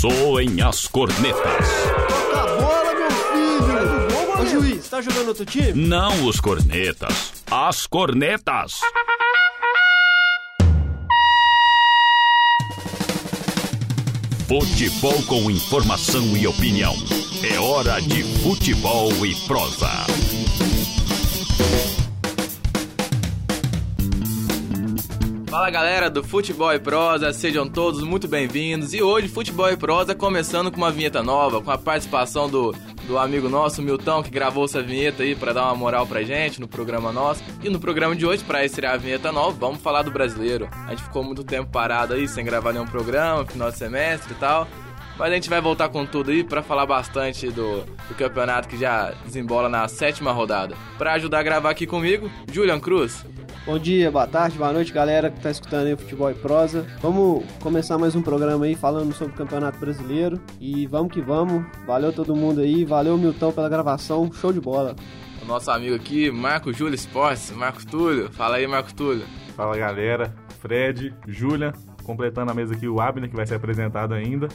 Soem as cornetas. Toca a bola, meu filho! Ô juiz, tá jogando outro time? Não os cornetas, as cornetas. Futebol com informação e opinião. É hora de futebol e prosa. Fala galera do Futebol e Prosa, sejam todos muito bem-vindos. E hoje, Futebol e Prosa começando com uma vinheta nova, com a participação do, do amigo nosso, Milton, que gravou essa vinheta aí para dar uma moral pra gente no programa nosso. E no programa de hoje, para estrear a vinheta nova, vamos falar do brasileiro. A gente ficou muito tempo parado aí, sem gravar nenhum programa, final de semestre e tal. Mas a gente vai voltar com tudo aí para falar bastante do, do campeonato que já desembola na sétima rodada. Para ajudar a gravar aqui comigo, Julian Cruz. Bom dia, boa tarde, boa noite, galera que tá escutando aí o Futebol e Prosa. Vamos começar mais um programa aí falando sobre o Campeonato Brasileiro. E vamos que vamos. Valeu todo mundo aí, valeu Milton pela gravação, show de bola. O nosso amigo aqui, Marco Júlio Esportes, Marcos Túlio. Fala aí, Marco Túlio. Fala galera, Fred, Julian, completando a mesa aqui o Abner, que vai ser apresentado ainda.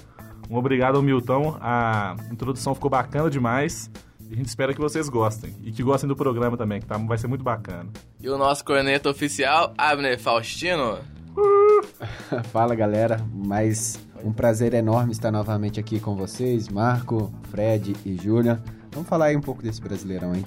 Um obrigado ao Milton, a introdução ficou bacana demais. E a gente espera que vocês gostem. E que gostem do programa também, que tá, vai ser muito bacana. E o nosso corneta oficial, Abner Faustino. Fala galera, mas um prazer enorme estar novamente aqui com vocês, Marco, Fred e Julian. Vamos falar aí um pouco desse brasileirão, hein?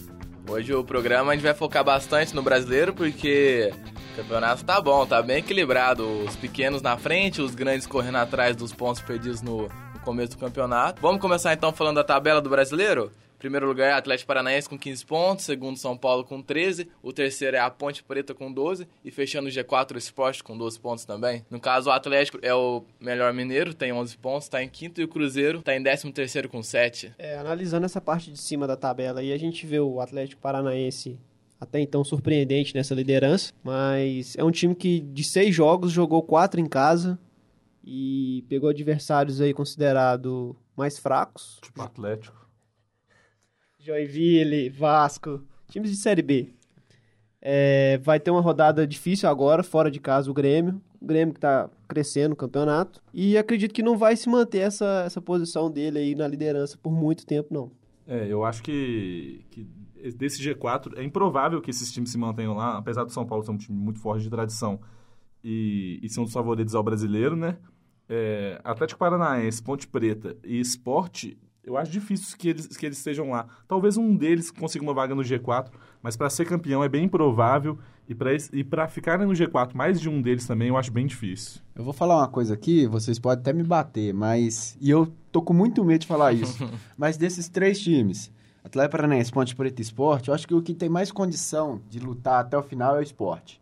Hoje o programa a gente vai focar bastante no brasileiro porque o campeonato tá bom, tá bem equilibrado. Os pequenos na frente, os grandes correndo atrás dos pontos perdidos no, no começo do campeonato. Vamos começar então falando da tabela do brasileiro? Primeiro lugar é Atlético Paranaense com 15 pontos, segundo São Paulo com 13, o terceiro é a Ponte Preta com 12 e fechando o G4 o Esporte com 12 pontos também. No caso, o Atlético é o melhor mineiro, tem 11 pontos, está em quinto e o Cruzeiro está em 13 terceiro com 7. É, analisando essa parte de cima da tabela aí, a gente vê o Atlético Paranaense até então surpreendente nessa liderança, mas é um time que de seis jogos jogou quatro em casa e pegou adversários aí considerados mais fracos. Tipo Atlético. Joinville, Vasco, times de Série B. É, vai ter uma rodada difícil agora, fora de casa, o Grêmio. O Grêmio que está crescendo no campeonato. E acredito que não vai se manter essa, essa posição dele aí na liderança por muito tempo, não. É, eu acho que, que desse G4 é improvável que esses times se mantenham lá, apesar do São Paulo ser um time muito forte de tradição e, e ser um dos favoritos ao brasileiro, né? É, Atlético Paranaense, Ponte Preta e Esporte eu acho difícil que eles, que eles estejam lá. Talvez um deles consiga uma vaga no G4, mas para ser campeão é bem improvável. E para ficarem no G4, mais de um deles também, eu acho bem difícil. Eu vou falar uma coisa aqui, vocês podem até me bater, mas. E eu tô com muito medo de falar isso. mas desses três times, Atlético Paranaense, Ponte Preta e Esporte, eu acho que o que tem mais condição de lutar até o final é o esporte.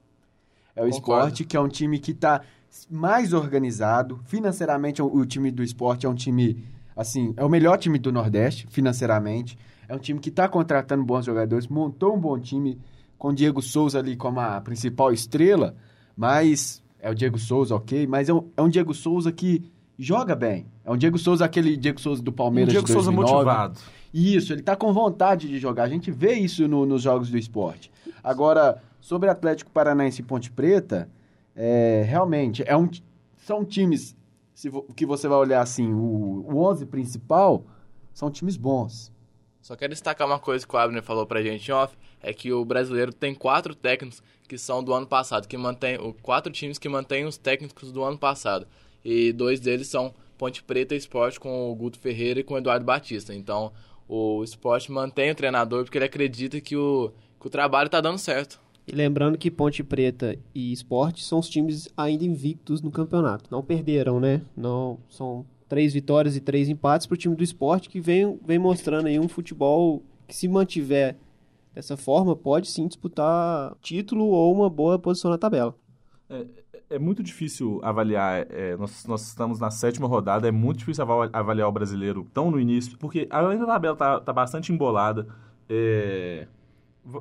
É o esporte, que é um time que está mais organizado. Financeiramente, o time do esporte é um time assim, é o melhor time do Nordeste, financeiramente. É um time que está contratando bons jogadores, montou um bom time com o Diego Souza ali como a principal estrela, mas é o Diego Souza, ok, mas é um, é um Diego Souza que joga bem. É um Diego Souza, aquele Diego Souza do Palmeiras um Diego de 2009. Souza motivado. Isso, ele está com vontade de jogar. A gente vê isso no, nos jogos do esporte. Agora, sobre Atlético Paranaense e Ponte Preta, é, realmente, é um, são times se que você vai olhar assim, o, o 11 principal são times bons. Só quero destacar uma coisa que o Abner falou pra gente off, é que o brasileiro tem quatro técnicos que são do ano passado, que mantém, quatro times que mantêm os técnicos do ano passado. E dois deles são Ponte Preta e Esporte com o Guto Ferreira e com o Eduardo Batista. Então, o Esporte mantém o treinador porque ele acredita que o, que o trabalho está dando certo. E lembrando que Ponte Preta e Esporte são os times ainda invictos no campeonato. Não perderam, né? Não são três vitórias e três empates para o time do Esporte que vem, vem mostrando aí um futebol que se mantiver dessa forma pode sim disputar título ou uma boa posição na tabela. É, é muito difícil avaliar. É, nós, nós, estamos na sétima rodada, é muito difícil avaliar o brasileiro tão no início, porque além da tabela tá, tá bastante embolada. É,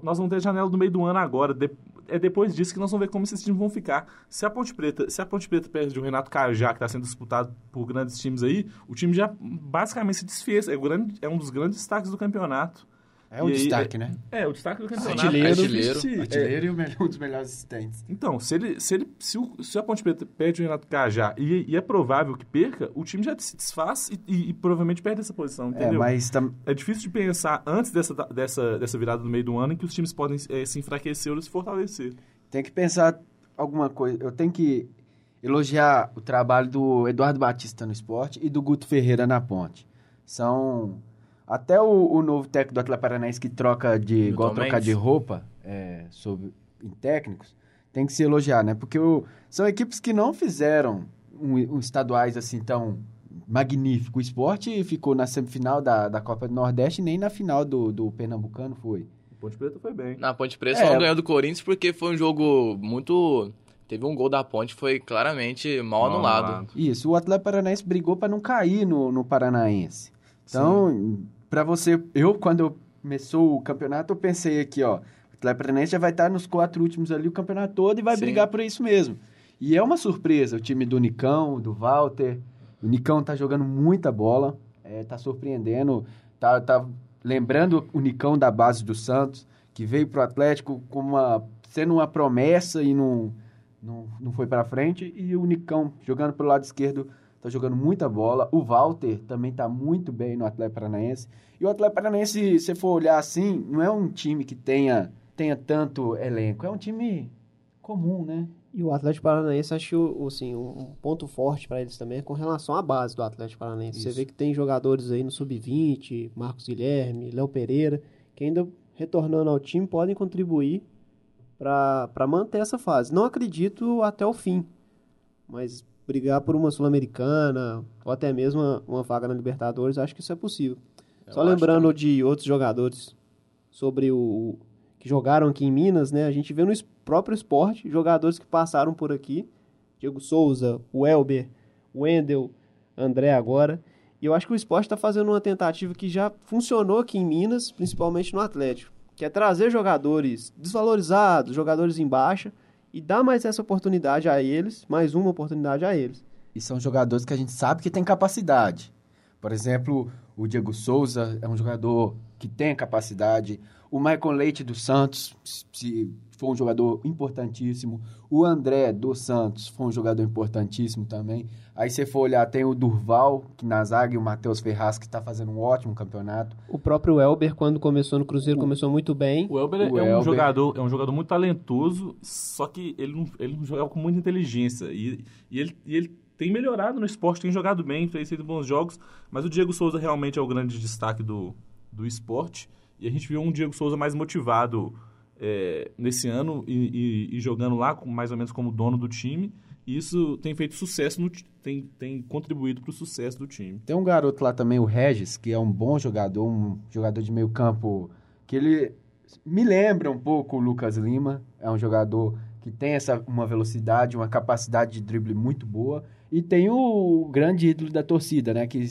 nós vamos ter janela do meio do ano agora. De, é depois disso que nós vamos ver como esses times vão ficar. Se a Ponte Preta, se a Ponte Preta perde o Renato Cajá, que está sendo disputado por grandes times aí, o time já basicamente se desfez. É, grande, é um dos grandes destaques do campeonato. É o E aí, destaque, né? É, o destaque do campeonato. Artilheiro. É difícil- Artilheiro e o melhor- um dos melhores assistentes. Então, se, ele, se, ele, se, o, se a Ponte Preta perde o Renato Cajá e, e é provável que perca, o time já se desfaz e, e- e provavelmente perde essa posição, É, entendeu? mas tam- É difícil de pensar antes dessa, dessa, dessa virada no meio do ano em que os times podem eh, se enfraquecer ou se fortalecer. tem que pensar alguma coisa. Eu tenho que elogiar o trabalho do Eduardo Batista no esporte e do Guto Ferreira na ponte. São. Até o, o novo técnico do Atlético Paranaense que troca de. Milton igual trocar de roupa é, sobre, em técnicos, tem que se elogiar, né? Porque o- são equipes que não fizeram um, um estaduais assim tão magnífico. O esporte ficou na semifinal da, da Copa do Nordeste e nem na final do, do Pernambucano foi. O Ponte Preta foi bem. Na Ponte Preta É. só não ganhou do Corinthians porque foi um jogo muito. Teve um gol da Ponte que foi claramente mal, anulado. Isso, o Atlético Paranaense brigou para não cair no, no Paranaense. Então, para você, eu quando começou o campeonato, eu pensei aqui, ó, o Atlético já vai estar nos quatro últimos ali o campeonato todo e vai Sim. brigar por isso mesmo. E é uma surpresa o time do Nicão, do Walter. O Nicão tá jogando muita bola, é, tá surpreendendo, tá, tá lembrando o Nicão da base do Santos, que veio pro Atlético como uma, sendo uma promessa e não, não, não foi para frente. E o Nicão jogando pelo lado esquerdo tá jogando muita bola. O Walter também tá muito bem no Atlético Paranaense. E o Atlético Paranaense, se você for olhar assim, não é um time que tenha, tenha tanto elenco, é um time comum, né? E o Atlético Paranaense, acho assim, um ponto forte para eles também é com relação à base do Atlético Paranaense. Você Isso. vê que tem jogadores aí no Sub-20, Marcos Guilherme, Léo Pereira, que ainda retornando ao time podem contribuir para manter essa fase. Não acredito até o fim, mas brigar por uma Sul-Americana ou até mesmo uma, uma vaga na Libertadores, acho que isso é possível. Eu Só lembrando de outros jogadores sobre o que jogaram aqui em Minas, né? A gente vê no próprio esporte jogadores que passaram por aqui, Diego Souza, o Elber, o Wendel, André agora. E eu acho que o esporte está fazendo uma tentativa que já funcionou aqui em Minas, principalmente no Atlético, que é trazer jogadores desvalorizados, jogadores em baixa, e dar mais essa oportunidade a eles, mais uma oportunidade a eles. E são jogadores que a gente sabe que tem capacidade. Por exemplo, o Diego Souza é um jogador que tem capacidade. O Michael Leite do Santos se foi um jogador importantíssimo. O André do Santos foi um jogador importantíssimo também. Aí você for olhar, tem o Durval, que na zaga, e o Matheus Ferraz, que está fazendo um ótimo campeonato. O próprio Elber, quando começou no Cruzeiro, começou muito bem. O Elber O é um Elber. jogador, é um jogador muito talentoso, só que ele não, ele não jogava com muita inteligência. E, e ele, e ele tem melhorado no esporte, tem jogado bem, tem feito bons jogos, mas o Diego Souza realmente é o grande destaque do, do esporte. E a gente viu um Diego Souza mais motivado é, nesse ano e, e- e jogando lá mais ou menos como dono do time. E isso tem feito sucesso, no, tem, tem contribuído para o sucesso do time. Tem um garoto lá também, o Regis, que é um bom jogador, um jogador de meio campo, que ele me lembra um pouco o Lucas Lima. É um jogador que tem essa, uma velocidade, uma capacidade de drible muito boa. E tem o grande ídolo da torcida, né? Que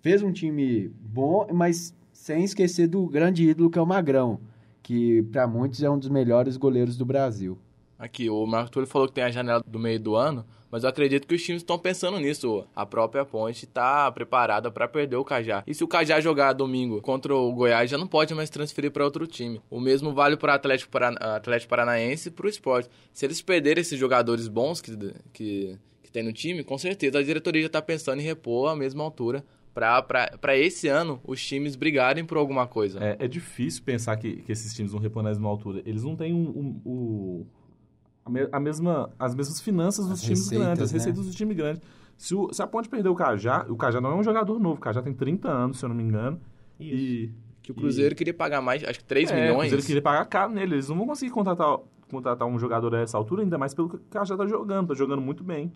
fez um time bom, mas sem esquecer do grande ídolo que é o Magrão, que para muitos é um dos melhores goleiros do Brasil. Aqui, o Marco Túlio falou que tem a janela do meio do ano, mas eu acredito que os times estão pensando nisso. A própria Ponte está preparada para perder o Cajá. E se o Cajá jogar domingo contra o Goiás, já não pode mais transferir para outro time. O mesmo vale para o Atlético, Parana- Atlético Paranaense e para o esporte. Se eles perderem esses jogadores bons que, que, que tem no time, com certeza a diretoria já está pensando em repor a mesma altura para esse ano os times brigarem por alguma coisa. É, é difícil pensar que, que esses times vão repor na mesma altura. Eles não têm um, um- o- a, me- a mesma, as mesmas finanças dos As times receitas, grandes, as né? receitas dos times grandes. Se, o- se a Ponte perder o Cajá, o Cajá não é um jogador novo, o Cajá tem 30 anos, se eu não me engano. E, Que o Cruzeiro queria pagar mais, acho que 3 é, O milhões. Cruzeiro queria pagar caro nele. Eles não vão conseguir contratar, contratar um jogador a essa altura, ainda mais pelo que o Cajá tá jogando. Tá jogando muito bem.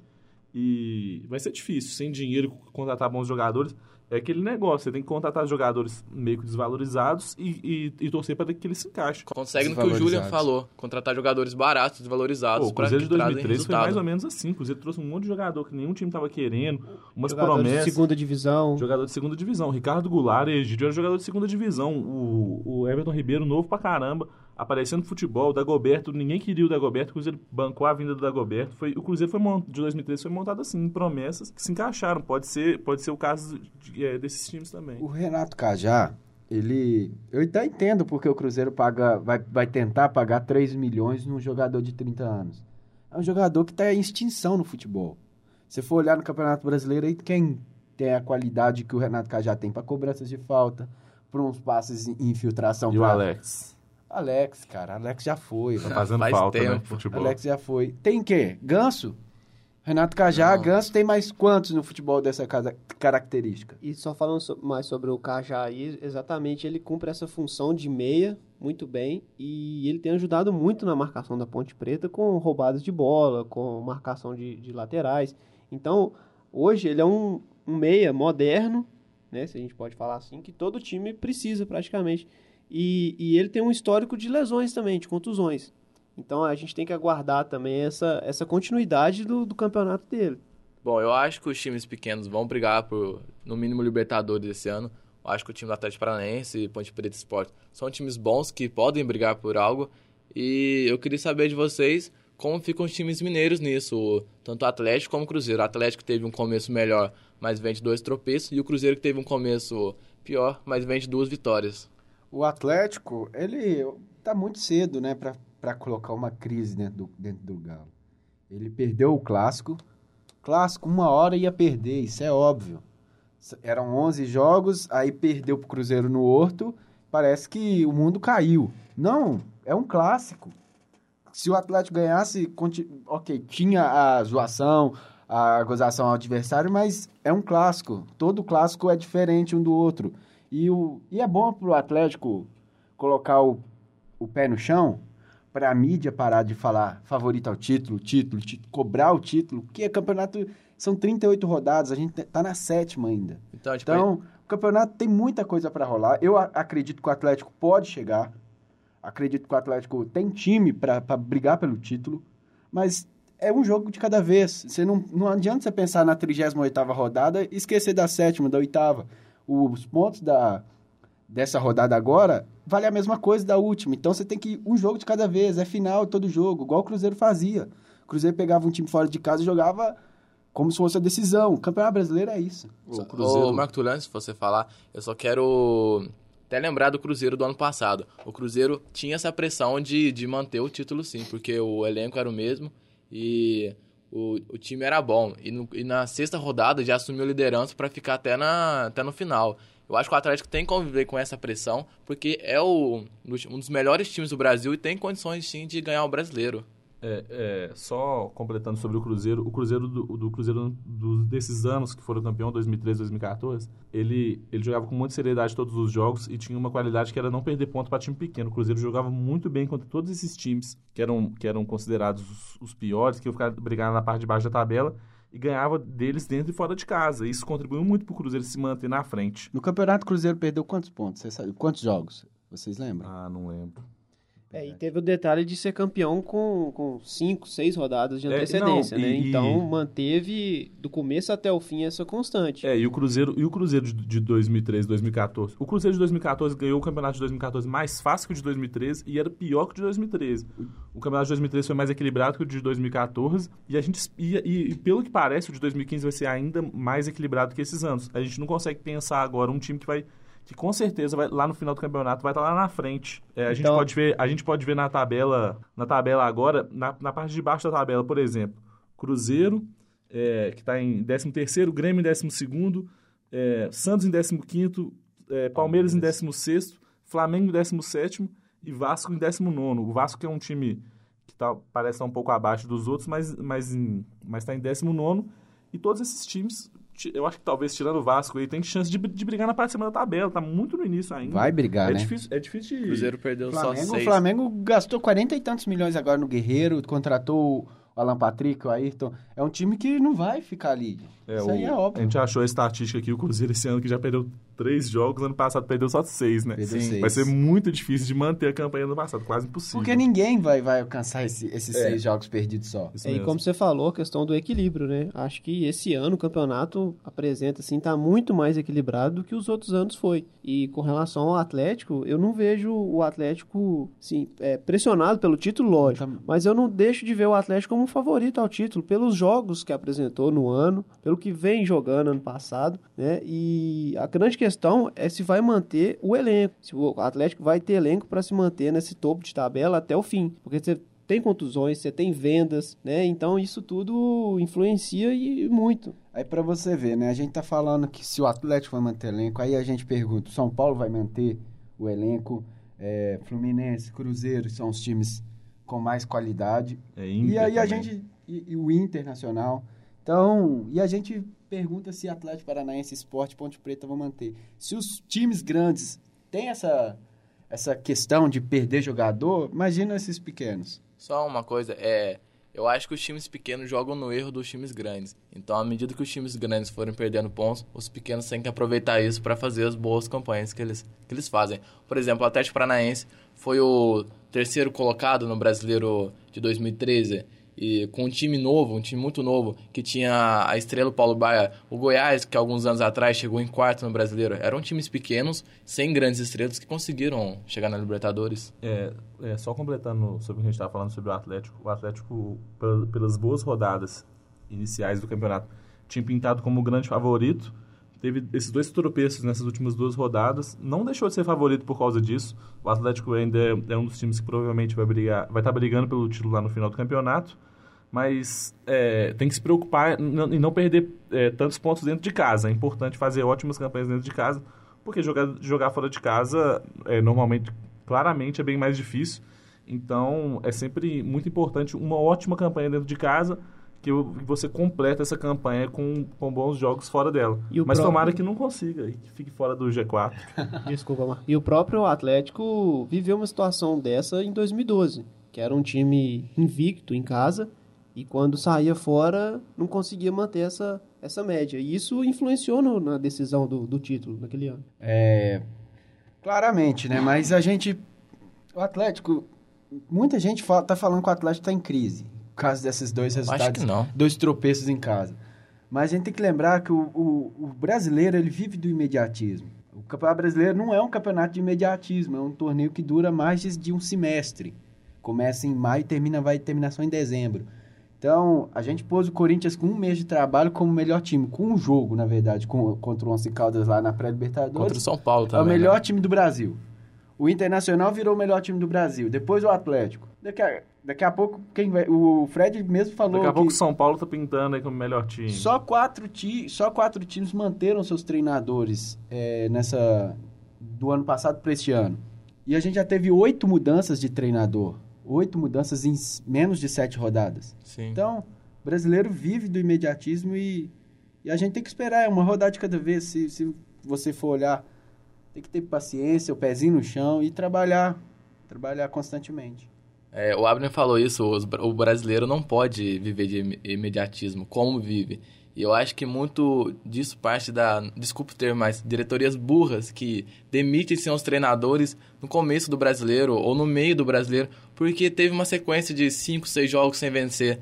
E vai ser difícil, sem dinheiro, contratar bons jogadores. É aquele negócio, você tem que contratar jogadores meio que desvalorizados e, e, e torcer para que eles se encaixem. Consegue no que o Julian falou, contratar jogadores baratos, desvalorizados, Pô, o para Cruzeiro de trazem 2013 foi mais ou menos assim. O Cruzeiro trouxe um monte de jogador que nenhum time tava querendo, umas Jogadores de promessas. segunda divisão. Jogador de segunda divisão. Ricardo Goulart, Egídio era jogador de segunda divisão. O, o Everton Ribeiro, novo pra caramba, aparecendo no futebol. O Dagoberto, ninguém queria o Dagoberto, o Cruzeiro bancou a vinda do Dagoberto. Foi, o Cruzeiro foi de 2013 foi montado assim, em promessas que se encaixaram. Pode ser, pode ser o caso de- é, desses times também. O Renato Cajá, ele. Eu até entendo porque o Cruzeiro paga, vai, vai tentar pagar 3 milhões num jogador de 30 anos. É um jogador que está em extinção no futebol. Se for olhar no Campeonato Brasileiro, aí quem tem a qualidade que o Renato Cajá tem para cobranças de falta, para uns passes em infiltração. E o pra- Alex? Alex, cara, Alex já foi. Tá fazendo Faz falta, né? tempo. Futebol. Alex já foi. Tem quê? Ganso? Renato Cajá, Não. Ganso tem mais quantos no futebol dessa casa- característica? E só falando so- mais sobre o Cajá aí, exatamente, ele cumpre essa função de meia muito bem e ele tem ajudado muito na marcação da Ponte Preta com roubadas de bola, com marcação de, de laterais. Então, hoje ele é um, um meia moderno, né, se a gente pode falar assim, que todo time precisa praticamente. E, e ele tem um histórico de lesões também, de contusões. Então a gente tem que aguardar também essa, essa continuidade do, do campeonato dele. Bom, eu acho que os times pequenos vão brigar por, no mínimo, Libertadores esse ano. Eu acho que o time do Atlético Paranaense e Ponte Preta Esporte são times bons que podem brigar por algo. E eu queria saber de vocês como ficam os times mineiros nisso, tanto o Atlético como o Cruzeiro. O Atlético teve um começo melhor, mas vem de dois tropeços, e o Cruzeiro que teve um começo pior, mas vem de duas vitórias. O Atlético, ele tá muito cedo, né, pra colocar uma crise dentro do, dentro do Galo. Ele perdeu o clássico. Clássico, uma hora ia perder, isso é óbvio. Eram 11 jogos, aí perdeu pro Cruzeiro no Horto. Parece que o mundo caiu. Não, é um clássico. Se o Atlético ganhasse, ok, tinha a zoação, a gozação ao adversário, mas é um clássico. Todo clássico é diferente um do outro. E, o, e é bom pro Atlético colocar o, o pé no chão para a mídia parar de falar favorito ao título, título, título, cobrar o título, porque é campeonato são 38 rodadas, a gente tá na sétima ainda. Então, tipo, Então, o campeonato tem muita coisa para rolar. Eu acredito que o Atlético pode chegar. Acredito que o Atlético tem time para brigar pelo título, mas é um jogo de cada vez. Você não, não adianta você pensar na 38ª rodada e esquecer da sétima, da oitava. Os pontos da, dessa rodada agora vale a mesma coisa da última. Então você tem que ir um jogo de cada vez, é final todo jogo, igual o Cruzeiro fazia. O Cruzeiro pegava um time fora de casa e jogava como se fosse a decisão. O Campeonato Brasileiro é isso. O Cruzeiro- Ô, Marco Tulano, se você falar, eu só quero até lembrar do Cruzeiro do ano passado. O Cruzeiro tinha essa pressão de, de manter o título sim, porque o elenco era o mesmo e o, o time era bom. E, no- e na sexta rodada já assumiu liderança para ficar até, na, até no final. Eu acho que o Atlético tem que conviver com essa pressão, porque é o, um dos melhores times do Brasil e tem condições sim de ganhar o brasileiro. É, é, só completando sobre o Cruzeiro, o Cruzeiro do, do Cruzeiro do- desses anos que foram campeão, 2013, 2014, ele, ele jogava com muita seriedade todos os jogos e tinha uma qualidade que era não perder ponto para time pequeno. O Cruzeiro jogava muito bem contra todos esses times que eram, que eram considerados os, os piores, que iam ficar brigando na parte de baixo da tabela e ganhava deles dentro e fora de casa. Isso contribuiu muito para o Cruzeiro se manter na frente. No Campeonato Cruzeiro perdeu quantos pontos? Você sabe? Quantos jogos? Vocês lembram? Ah, não lembro. É, e teve o detalhe de ser campeão com, com cinco, seis rodadas de É, antecedência, não, né? e- Então manteve do começo até o fim essa constante. É, e o Cruzeiro, e o Cruzeiro de, de 2013, 2014. O Cruzeiro de 2014 ganhou o campeonato de 2014 mais fácil que o de 2013 e era pior que o de 2013. O campeonato de 2013 foi mais equilibrado que o de 2014 e a gente e- e pelo que parece o de 2015 vai ser ainda mais equilibrado que esses anos. A gente não consegue pensar agora um time que vai que com certeza vai, lá no final do campeonato vai estar lá na frente. É, a, gente Então- pode ver, a gente pode ver na tabela, na tabela agora, na, na parte de baixo da tabela, por exemplo, Cruzeiro, é, que está em 13º, Grêmio em 12º, é, Santos em 15º, é, Palmeiras em 16º, Flamengo em 17º e Vasco em 19º. O Vasco que é um time que tá, parece estar um pouco abaixo dos outros, mas está mas, em- mas tá em 19º. E todos esses times, ti- eu acho que talvez tirando o Vasco aí, tem chance de, de brigar na parte de cima da tabela. Tá muito no início ainda. Vai brigar, é né? Difícil, é difícil O de... Cruzeiro perdeu só Flamengo, o seis. Flamengo gastou 40 e tantos milhões agora no Guerreiro, contratou o Alan Patrick, o Ayrton. É um time que não vai ficar ali. É, Isso o- aí é A óbvio. gente achou a estatística aqui, o Cruzeiro esse ano que já perdeu três jogos, ano passado perdeu só seis, né? Perdeu Sim. seis. Vai ser muito difícil de manter a campanha do ano passado, quase impossível. Porque ninguém vai, vai alcançar esse- esses É. seis jogos perdidos só. É, e como você falou, a questão do equilíbrio, né? Acho que esse ano o campeonato apresenta, assim, tá muito mais equilibrado do que os outros anos foi. E com relação ao Atlético, eu não vejo o Atlético, assim, é, pressionado pelo título, lógico. Tam- Mas eu não deixo de ver o Atlético como favorito ao título pelos jogos que apresentou no ano, pelo que vem jogando ano passado, né? E a grande questão é se vai manter o elenco, se o Atlético vai ter elenco para se manter nesse topo de tabela até o fim, porque você tem contusões, você tem vendas, né? Então isso tudo influencia e muito. Aí para você ver, né? A gente tá falando que se o Atlético vai manter elenco, aí a gente pergunta, o São Paulo vai manter o elenco? É, Fluminense, Cruzeiro são os times com mais qualidade. É e aí a também. gente e, e o Internacional. Então, e a gente pergunta se Atlético Paranaense, Esporte, Ponte Preta vão manter. Se os times grandes têm essa essa questão de perder jogador, imagina esses pequenos. Só uma coisa, é. Eu acho que os times pequenos jogam no erro dos times grandes. Então, à medida que os times grandes forem perdendo pontos, os pequenos têm que aproveitar isso para fazer as boas campanhas que eles, que eles fazem. Por exemplo, o Atlético Paranaense foi o terceiro colocado no Brasileiro de 2013 e com um time novo, um time muito novo, que tinha a estrela Paulo Baia, o Goiás, que alguns anos atrás chegou em quarto no Brasileiro. Eram times pequenos, sem grandes estrelas, que conseguiram chegar na Libertadores. É, é, só completando sobre o que a gente estava falando sobre o Atlético, o Atlético, pel- pelas boas rodadas iniciais do campeonato, tinha pintado como o grande favorito. Teve esses dois tropeços nessas últimas duas rodadas. Não deixou de ser favorito por causa disso. O Atlético ainda é, é um dos times que provavelmente vai brigar, vai estar brigando pelo título lá no final do campeonato. Mas é, tem que se preocupar em não perder é, tantos pontos dentro de casa. É importante fazer ótimas campanhas dentro de casa, porque jogar, jogar fora de casa é, normalmente, claramente, é bem mais difícil. Então, é sempre muito importante uma ótima campanha dentro de casa, que você completa essa campanha com, com bons jogos fora dela. E o Mas próprio- tomara que não consiga e que fique fora do G4. Desculpa, Mar. E o próprio Atlético viveu uma situação dessa em 2012, que era um time invicto em casa e quando saía fora não conseguia manter essa, essa média. E isso influenciou no- na decisão do, do título naquele ano. É, claramente, né? Mas a gente. O Atlético. Muita gente fala, tá falando que o Atlético tá em crise. Por causa desses dois resultados. que não. Dois tropeços em casa. Mas a gente tem que lembrar que o, o, o brasileiro ele vive do imediatismo. O campeonato brasileiro não é um campeonato de imediatismo, é um torneio que dura mais de- de um semestre. Começa em maio e termina, vai terminar só em dezembro. Então, a gente pôs o Corinthians com um mês de trabalho como melhor time, com um jogo, na verdade, com, contra o Once Caldas lá na pré-libertadores. Contra o São Paulo É o também. melhor né? time do Brasil. O Internacional virou o melhor time do Brasil. Depois o Atlético. Daqui a, daqui a pouco, quem vai, o Fred mesmo falou Daqui a que pouco o São Paulo tá pintando aí como melhor time. só, quatro ti, só quatro times manteram seus treinadores é, nessa do ano passado para este ano. E a gente já teve oito mudanças de treinador. Oito mudanças em menos de sete rodadas. Sim. Então, o brasileiro vive do imediatismo e, e a gente tem que esperar, é uma rodada de cada vez. Se, se você for olhar, tem que ter paciência, o pezinho no chão e trabalhar, trabalhar constantemente. É, o Abner falou isso, os o brasileiro não pode viver de im- imediatismo, como vive. E eu acho que muito disso parte da, desculpe o termo, mas diretorias burras que demitem seus treinadores no começo do brasileiro ou no meio do brasileiro, porque teve uma sequência de 5, 6 jogos sem vencer.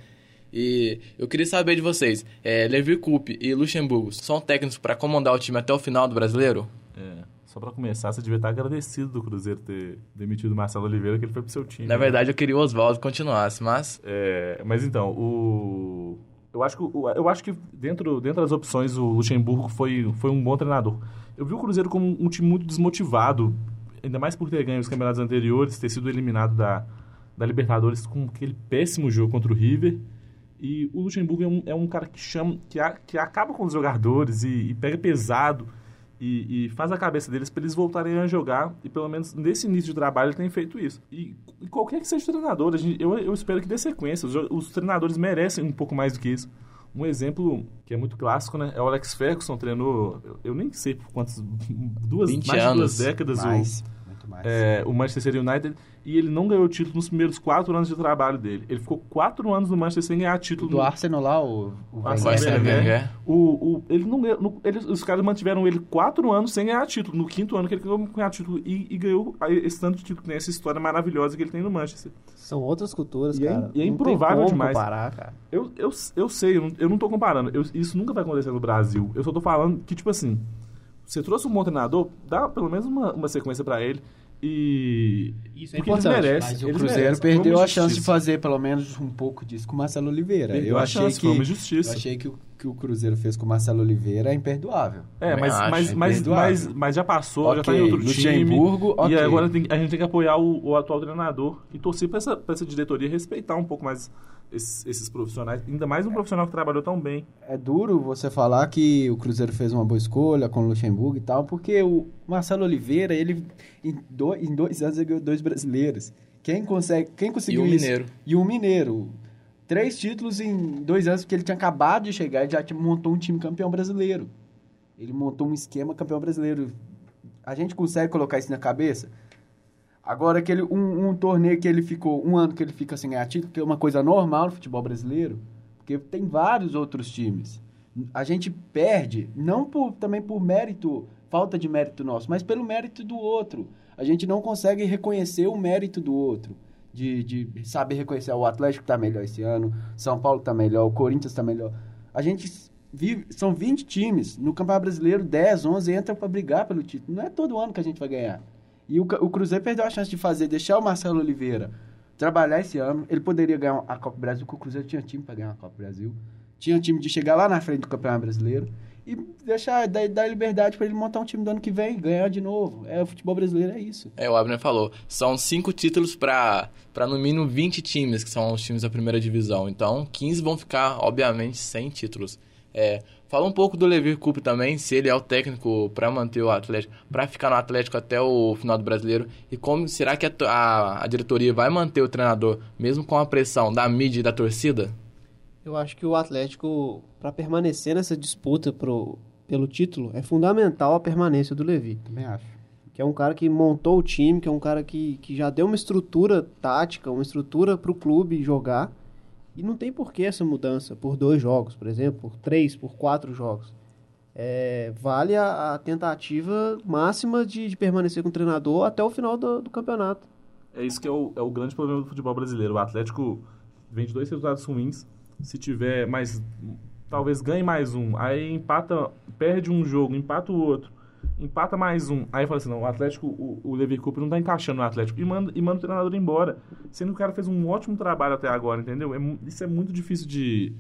E eu queria saber de vocês, é, Levi Coupe e Luxemburgo são técnicos para comandar o time até o final do brasileiro? É, só pra começar, você devia estar agradecido do Cruzeiro ter demitido o Marcelo Oliveira, que ele foi pro seu time. Na né? verdade, eu queria o Oswaldo continuasse, mas É, mas então, o. Eu acho que, eu acho que dentro, dentro das opções, o Luxemburgo foi, foi um bom treinador. Eu vi o Cruzeiro como um time muito desmotivado, ainda mais por ter ganho os campeonatos anteriores, ter sido eliminado da, da Libertadores com aquele péssimo jogo contra o River. E o Luxemburgo é um, é um cara que chama, que, a- que acaba com os jogadores e, e pega pesado e, e faz a cabeça deles para eles voltarem a jogar. E pelo menos nesse início de trabalho ele tem feito isso. E, e qualquer que seja o treinador, a gente- eu, eu espero que dê sequência. Os, os treinadores merecem um pouco mais do que isso. Um exemplo que é muito clássico, né? É o Alex Ferguson, treinou, eu, eu nem sei por quantas, duas, 20 mais de duas anos. décadas o- Mais, mais. É, o Manchester United e ele não ganhou o título nos primeiros quatro anos de trabalho dele. Ele ficou quatro anos no Manchester sem ganhar título. Do no- Arsenal lá, o, o Vai vai ser Wenger. Wenger. O, o, ele não ganhou, no- eles- os caras mantiveram ele quatro anos sem ganhar título. No quinto ano que ele ganhou ganhar título e, e ganhou esse tanto de título que tem essa história maravilhosa que ele tem no Manchester. São outras culturas, E é- cara. e é Não tem improvável como demais. comparar, cara. Eu, eu, eu sei, eu não, eu não tô comparando. Eu- isso nunca vai acontecer no Brasil. Eu só tô falando que, tipo assim, você trouxe um bom treinador, dá pelo menos uma, uma sequência pra ele. E. Isso é porque eles importante. merecem. Mas o eles Cruzeiro merecem. perdeu a chance de fazer pelo menos um pouco disso com o Marcelo Oliveira. Perdeu eu a achei chance, que foi uma eu achei que o que o Cruzeiro fez com o Marcelo Oliveira é imperdoável. É, mas, mas, É mas, imperdoável. mas, mas já passou, já tá em outro Luxemburgo, time. E ok. agora tem- a gente tem que apoiar o, o atual treinador e torcer pra essa, pra essa diretoria respeitar um pouco mais esses, esses profissionais. Ainda mais um profissional que trabalhou tão bem. É duro você falar que o Cruzeiro fez uma boa escolha com o Luxemburgo e tal, porque o Marcelo Oliveira, ele em, do- em dois anos ele ganhou dois brasileiros. Quem consegue, quem E conseguiu o isso? Mineiro. E um mineiro. Três títulos em dois anos, porque ele tinha acabado de chegar e já montou um time campeão brasileiro. Ele montou um esquema campeão brasileiro. A gente consegue colocar isso na cabeça? Agora, aquele, um, um torneio que ele ficou, um ano que ele fica sem ganhar título, que é uma coisa normal no futebol brasileiro, porque tem vários outros times. A gente perde, não por, também por mérito, falta de mérito nosso, mas pelo mérito do outro. A gente não consegue reconhecer o mérito do outro. De, de saber reconhecer o Atlético está melhor esse ano, São Paulo está melhor, o Corinthians está melhor. A gente vive, são 20 times, no Campeonato Brasileiro 10, 11 entram para brigar pelo título. Não é todo ano que a gente vai ganhar. E o, o Cruzeiro perdeu a chance de fazer, deixar o Marcelo Oliveira trabalhar esse ano. Ele poderia ganhar a Copa do Brasil, porque o Cruzeiro tinha time para ganhar a Copa do Brasil. Tinha time de chegar lá na frente do Campeonato Brasileiro e deixar, dar, dar liberdade para ele montar um time do ano que vem ganhar de novo. É, o futebol brasileiro é isso. É, o Abner falou. São cinco títulos pra no mínimo 20 times, que são os times da primeira divisão. Então, 15 vão ficar, obviamente, sem títulos. É, fala um pouco do Levir Coupe também, se ele é o técnico pra manter o Atlético, pra ficar no Atlético até o final do brasileiro. E como será que a, a, a diretoria vai manter o treinador, mesmo com a pressão da mídia e da torcida? Eu acho que o Atlético, para permanecer nessa disputa pro, pelo título, é fundamental a permanência do Levi. Também acho. Que é um cara que montou o time, que é um cara que, que já deu uma estrutura tática, uma estrutura para o clube jogar. E não tem por que essa mudança por dois jogos, por exemplo, por três, por quatro jogos. É, vale a, a tentativa máxima de, de permanecer com o treinador até o final do, do campeonato. É isso que é o, é o grande problema do futebol brasileiro. O Atlético vem de dois resultados ruins. Se tiver mais. Talvez ganhe mais um. Aí empata, perde um jogo, empata o outro. Empata mais um. Aí fala assim: não, o Atlético, o, o Lever Coupe não tá encaixando no Atlético. E manda, e manda o treinador embora. Sendo que o cara fez um ótimo trabalho até agora, entendeu? É isso é muito difícil de,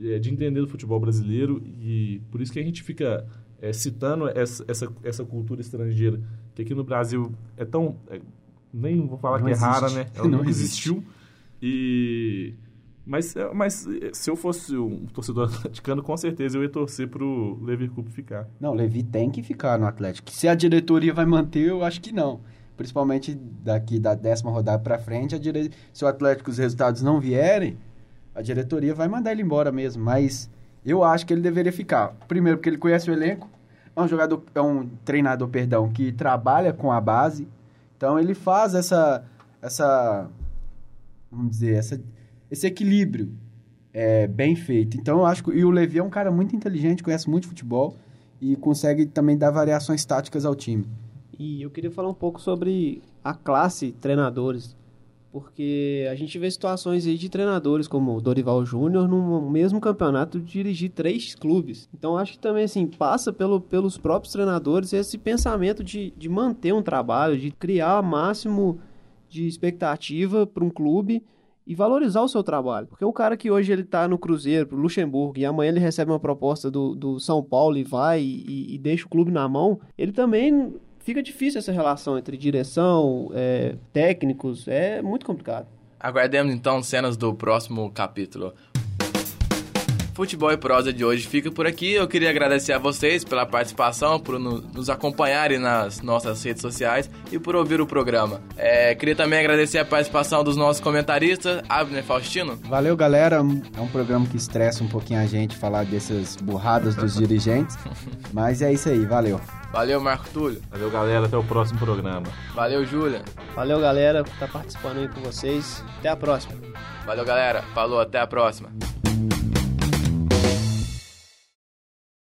é, de entender do futebol brasileiro. E por isso que a gente fica é, citando essa, essa, essa cultura estrangeira. Que aqui no Brasil é tão. é, nem vou falar Não que é rara, existe. né? Ela Não existe. existiu. E. Mas, é, mas é, se eu fosse um torcedor atleticano, com certeza eu ia torcer pro Lever Coupe ficar. Não, o Levi tem que ficar no Atlético. Se a diretoria vai manter, eu acho que não. Principalmente daqui da décima rodada pra frente, a dire... se o Atlético os resultados não vierem, a diretoria vai mandar ele embora mesmo. Mas eu acho que ele deveria ficar. Primeiro, porque ele conhece o elenco, é um jogador, é um treinador, perdão, que trabalha com a base. Então ele faz essa, essa, vamos dizer, essa, esse equilíbrio é, bem feito. Então eu acho que e o Levi é um cara muito inteligente, conhece muito futebol e consegue também dar variações táticas ao time. E eu queria falar um pouco sobre a classe treinadores, porque a gente vê situações aí de treinadores como o Dorival Júnior no mesmo campeonato dirigir três clubes. Então acho que também assim passa pelo, pelos próprios treinadores esse pensamento de, de manter um trabalho, de criar o máximo de expectativa para um clube e valorizar o seu trabalho. Porque o cara que hoje ele tá no Cruzeiro, pro Luxemburgo, e amanhã ele recebe uma proposta do, do São Paulo e vai e, e deixa o clube na mão, ele também fica difícil essa relação entre direção, é, técnicos, é muito complicado. Aguardemos então cenas do próximo capítulo. Futebol e prosa de hoje fica por aqui. Eu queria agradecer a vocês pela participação, por no- nos acompanharem nas nossas redes sociais e por ouvir o programa. É, queria também agradecer a participação dos nossos comentaristas, Abner Faustino. Valeu, galera. É um programa que estressa um pouquinho a gente falar dessas burradas dos dirigentes. Mas é isso aí, valeu. Valeu, Marco Túlio. Valeu, galera. Até o próximo programa. Valeu, Júlia. Valeu, galera, por estar participando aí com vocês. Até a próxima. Valeu, galera. Falou, até a próxima.